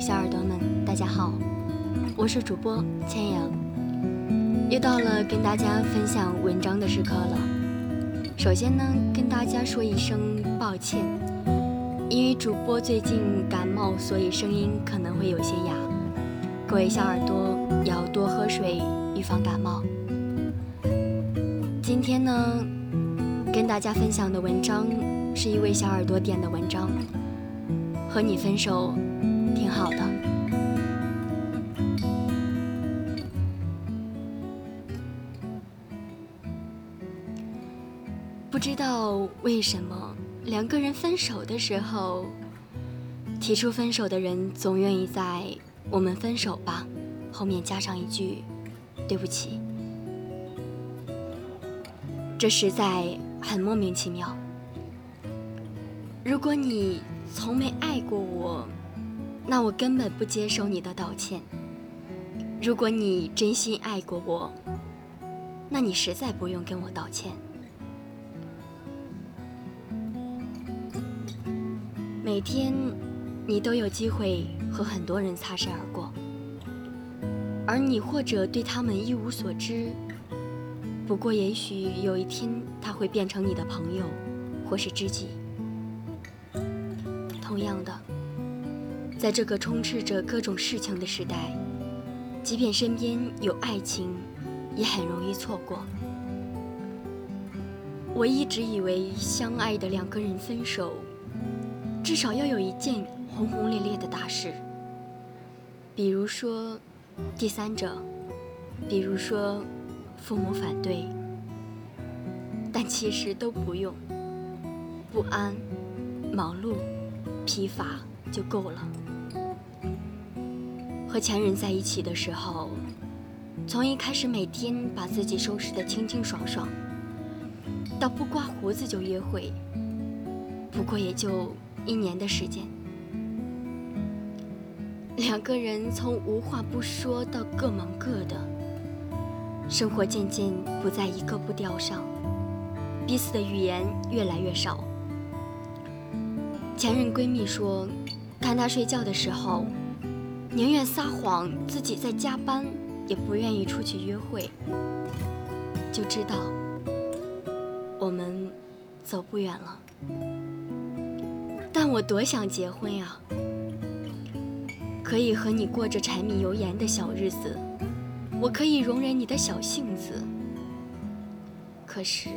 小耳朵们，大家好，我是主播千阳，又到了跟大家分享文章的时刻了。首先呢，跟大家说一声抱歉，因为主播最近感冒，所以声音可能会有些哑，各位小耳朵要多喝水，预防感冒。今天呢，跟大家分享的文章是一位小耳朵点的文章。和你分手挺好的，不知道为什么两个人分手的时候，提出分手的人总愿意在“我们分手吧”后面加上一句“对不起”，这实在很莫名其妙。如果你从没爱过我，那我根本不接受你的道歉。如果你真心爱过我，那你实在不用跟我道歉。每天，你都有机会和很多人擦身而过，而你或者对他们一无所知。不过，也许有一天他会变成你的朋友，或是知己。同样的，在这个充斥着各种事情的时代，即便身边有爱情，也很容易错过。我一直以为，相爱的两个人分手，至少要有一件轰轰烈烈的大事，比如说第三者，比如说父母反对，但其实都不用。不安，忙碌。疲乏就够了。和前任在一起的时候，从一开始每天把自己收拾得清清爽爽，到不刮胡子就约会，不过也就一年的时间。两个人从无话不说到各忙各的，生活渐渐不在一个步调上，彼此的语言越来越少。前任闺蜜说，看她睡觉的时候，宁愿撒谎自己在加班，也不愿意出去约会，就知道我们走不远了。但我多想结婚呀，可以和你过着柴米油盐的小日子，我可以容忍你的小性子。可是，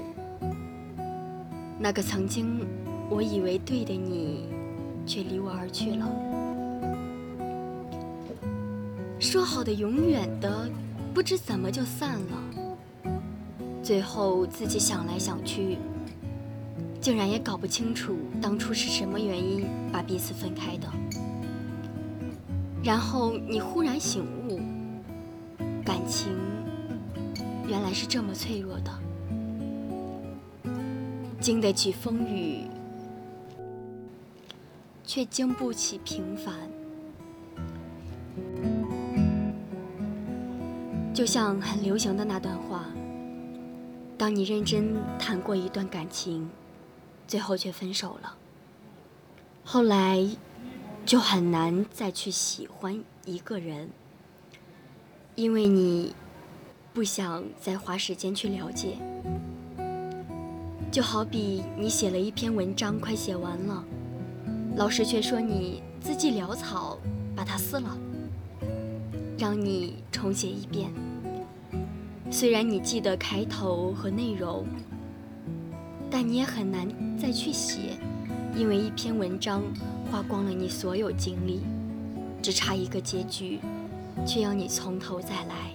那个曾经。我以为对的你，却离我而去了。说好的永远的，不知怎么就散了。最后自己想来想去，竟然也搞不清楚当初是什么原因把彼此分开的。然后你忽然醒悟，感情原来是这么脆弱的，经得起风雨。却经不起平凡，就像很流行的那段话：当你认真谈过一段感情，最后却分手了，后来就很难再去喜欢一个人，因为你不想再花时间去了解。就好比你写了一篇文章，快写完了。老师却说你字迹潦草，把它撕了，让你重写一遍。虽然你记得开头和内容，但你也很难再去写，因为一篇文章花光了你所有精力，只差一个结局，却要你从头再来。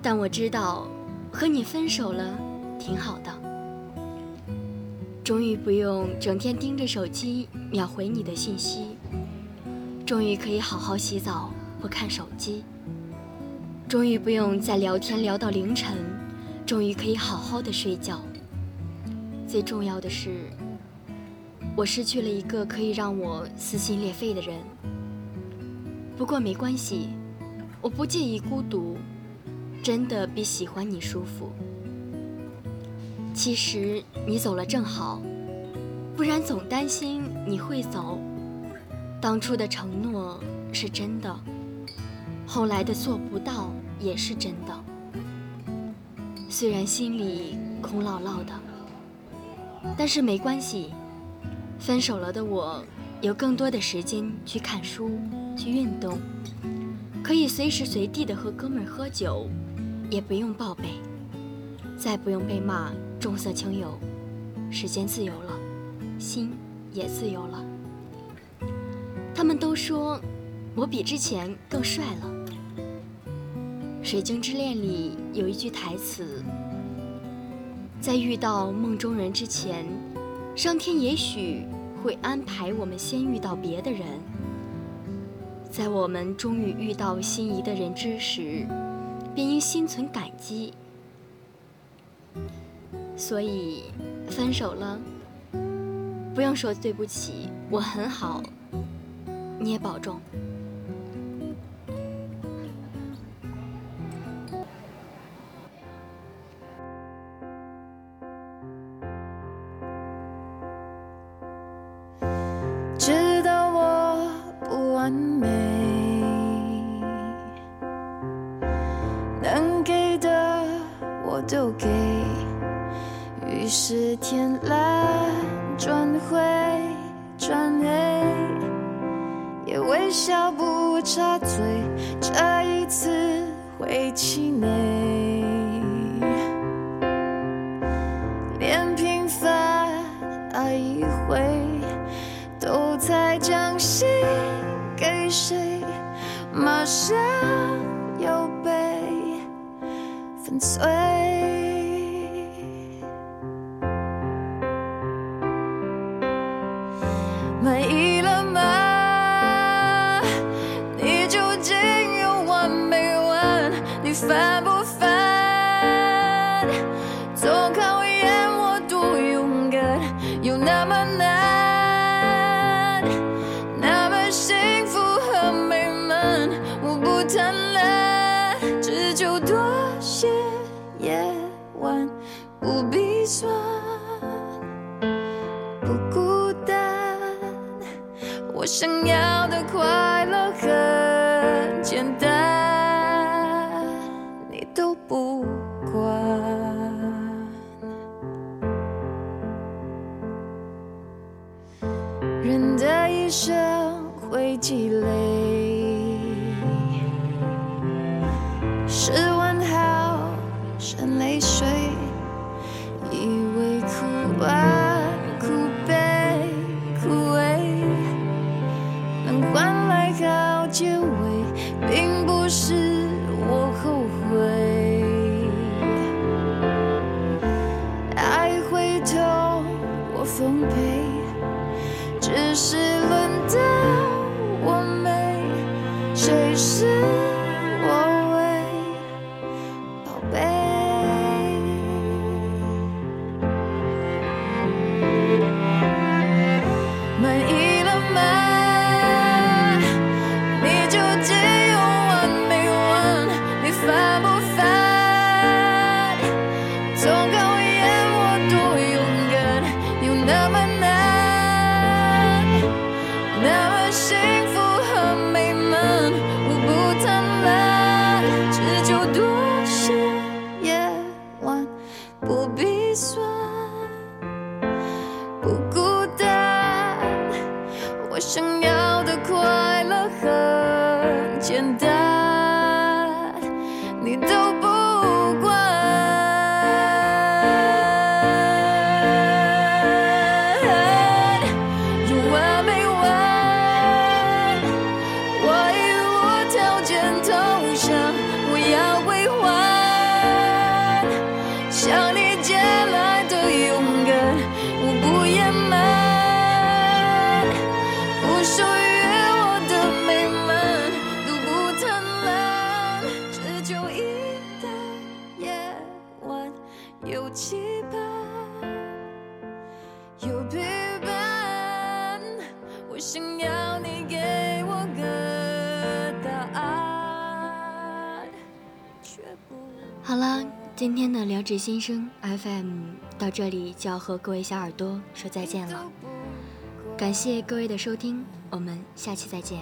但我知道，和你分手了，挺好的。终于不用整天盯着手机秒回你的信息，终于可以好好洗澡不看手机，终于不用再聊天聊到凌晨，终于可以好好的睡觉。最重要的是，我失去了一个可以让我撕心裂肺的人。不过没关系，我不介意孤独，真的比喜欢你舒服。其实你走了正好，不然总担心你会走，当初的承诺是真的，后来的做不到也是真的。虽然心里空落落的，但是没关系。分手了的我，有更多的时间去看书、去运动，可以随时随地的和哥们儿喝酒，也不用报备，再不用被骂重色轻友。时间自由了，心也自由了。他们都说我比之前更帅了。《水晶之恋》里有一句台词：“在遇到梦中人之前。”上天也许会安排我们先遇到别的人，在我们终于遇到心仪的人之时，便应心存感激。所以，分手了，不用说对不起，我很好，你也保重。完美，能给的我都给。于是天蓝转灰转黑，也微笑不插嘴。这一次会气馁，连平凡爱一回，都在将心。谁？马上又被粉碎。想要的快乐很简单你都不管。人的一生会积累只是今天的聊职新生 FM 到这里就要和各位小耳朵说再见了，感谢各位的收听，我们下期再见。